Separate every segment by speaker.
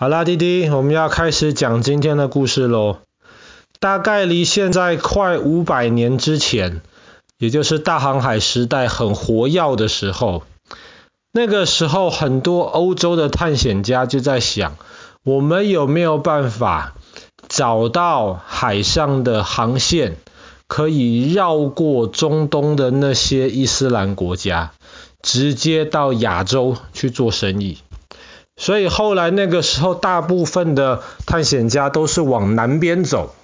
Speaker 1: 好啦，弟弟，我们要开始讲今天的故事喽。大概离现在快五百年之前，也就是大航海时代很活跃的时候，那个时候很多欧洲的探险家就在想，我们有没有办法找到海上的航线，可以绕过中东的那些伊斯兰国家，直接到亚洲去做生意。所以后来那个时候，大部分的探险家都是往南边走。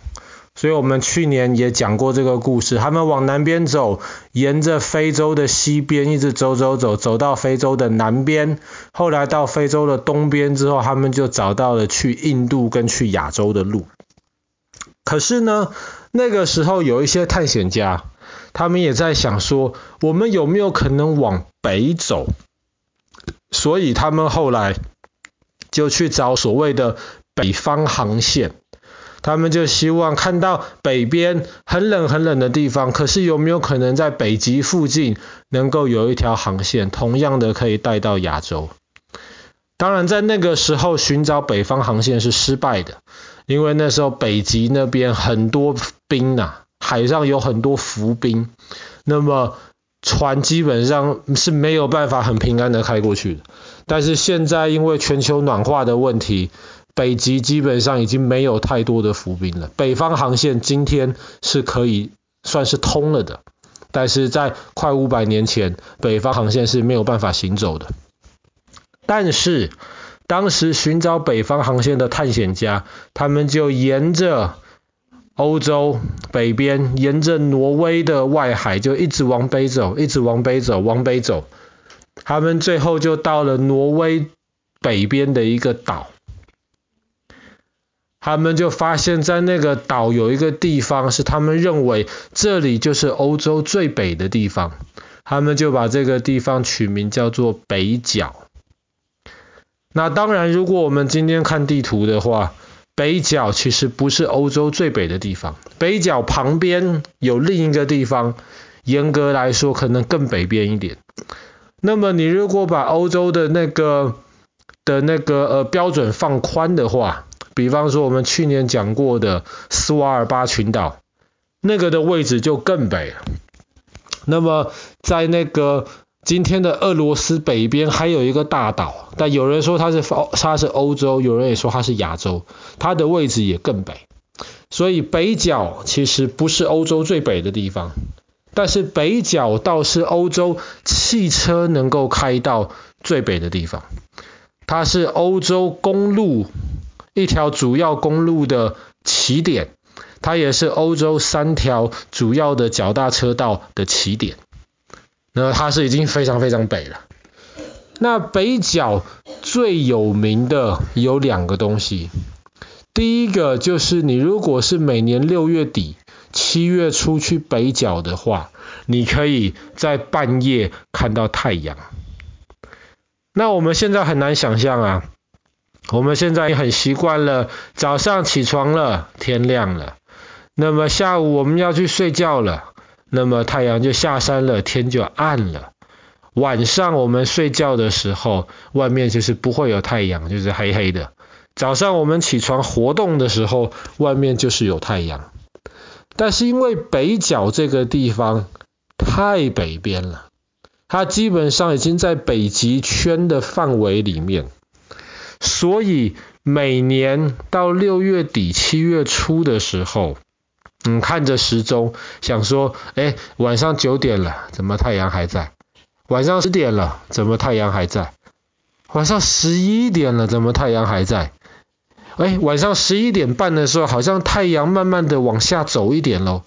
Speaker 1: 所以我们去年也讲过这个故事，他们往南边走，沿着非洲的西边一直走走走，走到非洲的南边，后来到非洲的东边之后，他们就找到了去印度跟去亚洲的路。可是呢，那个时候有一些探险家，他们也在想说，我们有没有可能往北走？所以他们后来。就去找所谓的北方航线，他们就希望看到北边很冷很冷的地方，可是有没有可能在北极附近能够有一条航线，同样的可以带到亚洲？当然，在那个时候寻找北方航线是失败的，因为那时候北极那边很多冰呐，海上有很多浮冰，那么船基本上是没有办法很平安的开过去的。但是现在因为全球暖化的问题，北极基本上已经没有太多的浮冰了。北方航线今天是可以算是通了的，但是在快五百年前，北方航线是没有办法行走的。但是当时寻找北方航线的探险家，他们就沿着欧洲北边，沿着挪威的外海，就一直往北走，一直往北走，往北走。他们最后就到了挪威北边的一个岛，他们就发现，在那个岛有一个地方是他们认为这里就是欧洲最北的地方，他们就把这个地方取名叫做北角。那当然，如果我们今天看地图的话，北角其实不是欧洲最北的地方，北角旁边有另一个地方，严格来说可能更北边一点。那么你如果把欧洲的那个的那个呃标准放宽的话，比方说我们去年讲过的斯瓦尔巴群岛，那个的位置就更北。那么在那个今天的俄罗斯北边还有一个大岛，但有人说它是它是欧洲，有人也说它是亚洲，它的位置也更北。所以北角其实不是欧洲最北的地方。但是北角倒是欧洲汽车能够开到最北的地方，它是欧洲公路一条主要公路的起点，它也是欧洲三条主要的脚踏车道的起点。那它是已经非常非常北了。那北角最有名的有两个东西，第一个就是你如果是每年六月底。七月初去北角的话，你可以在半夜看到太阳。那我们现在很难想象啊，我们现在也很习惯了，早上起床了，天亮了，那么下午我们要去睡觉了，那么太阳就下山了，天就暗了。晚上我们睡觉的时候，外面就是不会有太阳，就是黑黑的。早上我们起床活动的时候，外面就是有太阳。但是因为北角这个地方太北边了，它基本上已经在北极圈的范围里面，所以每年到六月底七月初的时候，嗯，看着时钟想说，哎，晚上九点了，怎么太阳还在？晚上十点了，怎么太阳还在？晚上十一点了，怎么太阳还在？哎，晚上十一点半的时候，好像太阳慢慢的往下走一点喽。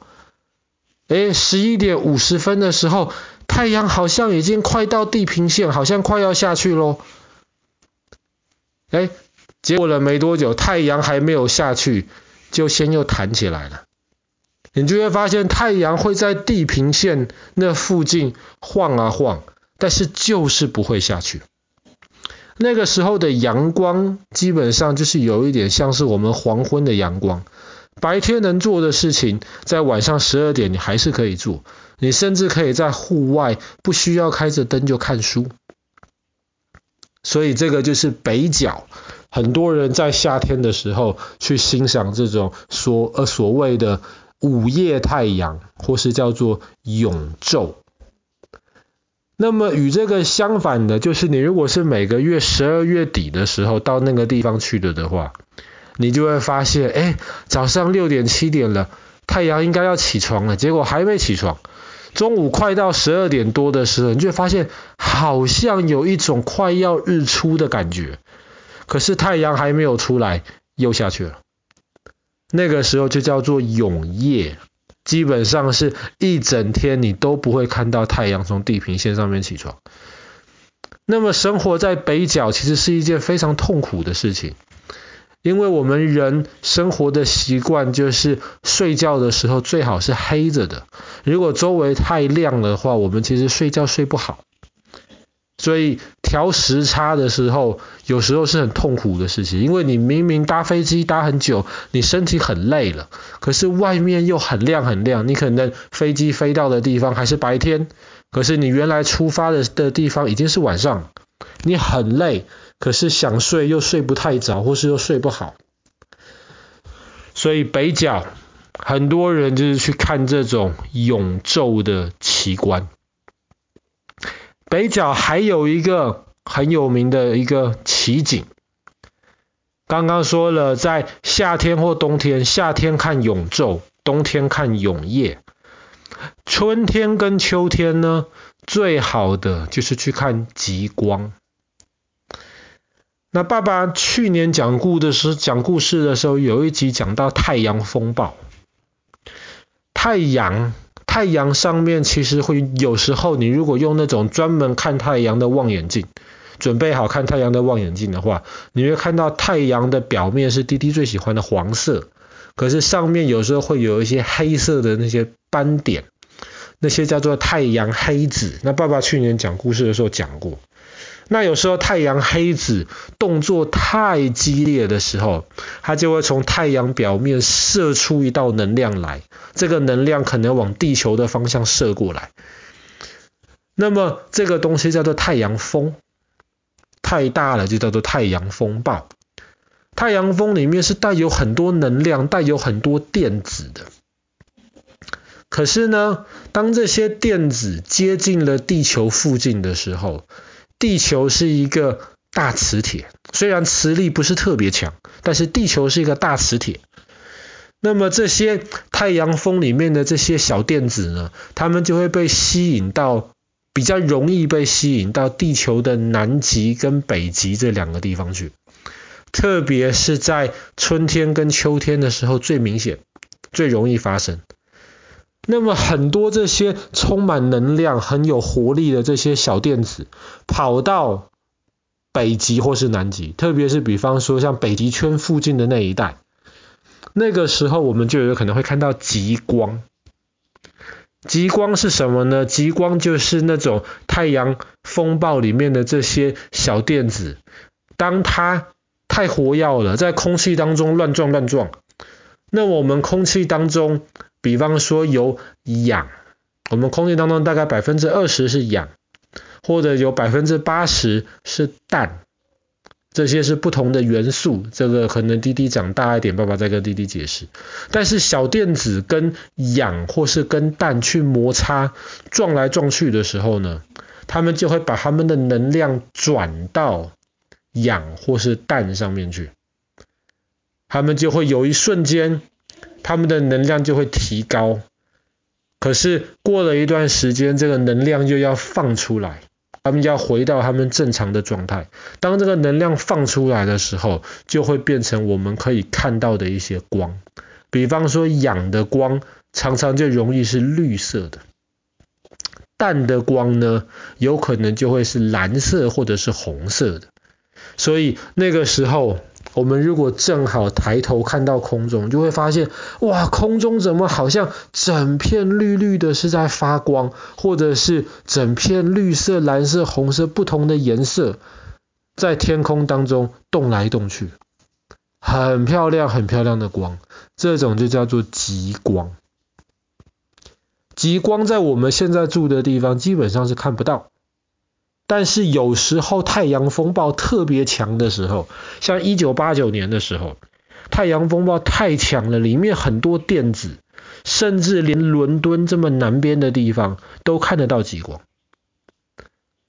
Speaker 1: 哎，十一点五十分的时候，太阳好像已经快到地平线，好像快要下去喽。哎，结果了没多久，太阳还没有下去，就先又弹起来了。你就会发现，太阳会在地平线那附近晃啊晃，但是就是不会下去。那个时候的阳光基本上就是有一点像是我们黄昏的阳光，白天能做的事情，在晚上十二点你还是可以做，你甚至可以在户外不需要开着灯就看书。所以这个就是北角很多人在夏天的时候去欣赏这种所呃所谓的午夜太阳，或是叫做永昼。那么与这个相反的，就是你如果是每个月十二月底的时候到那个地方去了的话，你就会发现，哎，早上六点七点了，太阳应该要起床了，结果还没起床。中午快到十二点多的时候，你就会发现好像有一种快要日出的感觉，可是太阳还没有出来，又下去了。那个时候就叫做永夜。基本上是一整天你都不会看到太阳从地平线上面起床。那么生活在北角其实是一件非常痛苦的事情，因为我们人生活的习惯就是睡觉的时候最好是黑着的，如果周围太亮的话，我们其实睡觉睡不好。所以调时差的时候，有时候是很痛苦的事情，因为你明明搭飞机搭很久，你身体很累了，可是外面又很亮很亮，你可能飞机飞到的地方还是白天，可是你原来出发的的地方已经是晚上，你很累，可是想睡又睡不太着，或是又睡不好，所以北角很多人就是去看这种永昼的奇观。北角还有一个很有名的一个奇景，刚刚说了，在夏天或冬天，夏天看永昼，冬天看永夜。春天跟秋天呢，最好的就是去看极光。那爸爸去年讲故的时讲故事的时候，有一集讲到太阳风暴，太阳。太阳上面其实会有时候，你如果用那种专门看太阳的望远镜，准备好看太阳的望远镜的话，你会看到太阳的表面是滴滴最喜欢的黄色，可是上面有时候会有一些黑色的那些斑点，那些叫做太阳黑子。那爸爸去年讲故事的时候讲过。那有时候太阳黑子动作太激烈的时候，它就会从太阳表面射出一道能量来，这个能量可能往地球的方向射过来。那么这个东西叫做太阳风，太大了就叫做太阳风暴。太阳风里面是带有很多能量，带有很多电子的。可是呢，当这些电子接近了地球附近的时候，地球是一个大磁铁，虽然磁力不是特别强，但是地球是一个大磁铁。那么这些太阳风里面的这些小电子呢，它们就会被吸引到，比较容易被吸引到地球的南极跟北极这两个地方去。特别是在春天跟秋天的时候最明显，最容易发生。那么很多这些充满能量、很有活力的这些小电子，跑到北极或是南极，特别是比方说像北极圈附近的那一带，那个时候我们就有可能会看到极光。极光是什么呢？极光就是那种太阳风暴里面的这些小电子，当它太活跃了，在空气当中乱撞乱撞，那我们空气当中。比方说有氧，我们空气当中大概百分之二十是氧，或者有百分之八十是氮，这些是不同的元素。这个可能弟弟长大一点，爸爸再跟弟弟解释。但是小电子跟氧或是跟氮去摩擦撞来撞去的时候呢，他们就会把他们的能量转到氧或是氮上面去，他们就会有一瞬间。他们的能量就会提高，可是过了一段时间，这个能量又要放出来，他们要回到他们正常的状态。当这个能量放出来的时候，就会变成我们可以看到的一些光。比方说氧的光，常常就容易是绿色的；氮的光呢，有可能就会是蓝色或者是红色的。所以那个时候。我们如果正好抬头看到空中，就会发现，哇，空中怎么好像整片绿绿的，是在发光，或者是整片绿色、蓝色、红色不同的颜色，在天空当中动来动去，很漂亮、很漂亮的光，这种就叫做极光。极光在我们现在住的地方基本上是看不到，但是有时候太阳风暴特别强的时候，像一九八九年的时候，太阳风暴太强了，里面很多电子，甚至连伦敦这么南边的地方都看得到极光。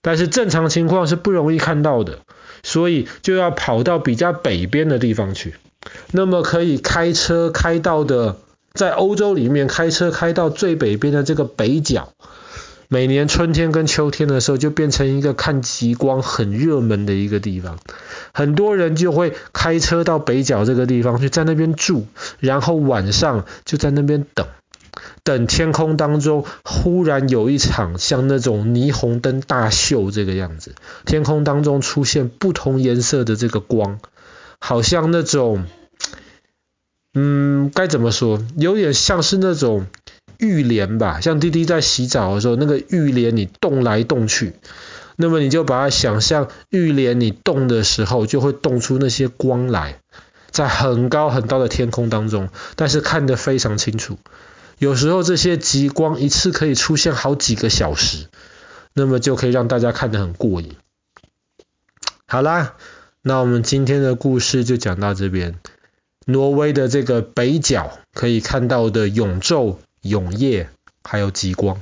Speaker 1: 但是正常情况是不容易看到的，所以就要跑到比较北边的地方去。那么可以开车开到的，在欧洲里面开车开到最北边的这个北角。每年春天跟秋天的时候，就变成一个看极光很热门的一个地方，很多人就会开车到北角这个地方去，在那边住，然后晚上就在那边等，等天空当中忽然有一场像那种霓虹灯大秀这个样子，天空当中出现不同颜色的这个光，好像那种，嗯，该怎么说，有点像是那种。浴帘吧，像滴滴在洗澡的时候，那个浴帘你动来动去，那么你就把它想象浴帘你动的时候，就会动出那些光来，在很高很高的天空当中，但是看得非常清楚。有时候这些极光一次可以出现好几个小时，那么就可以让大家看得很过瘾。好啦，那我们今天的故事就讲到这边。挪威的这个北角可以看到的永昼。永夜，还有极光。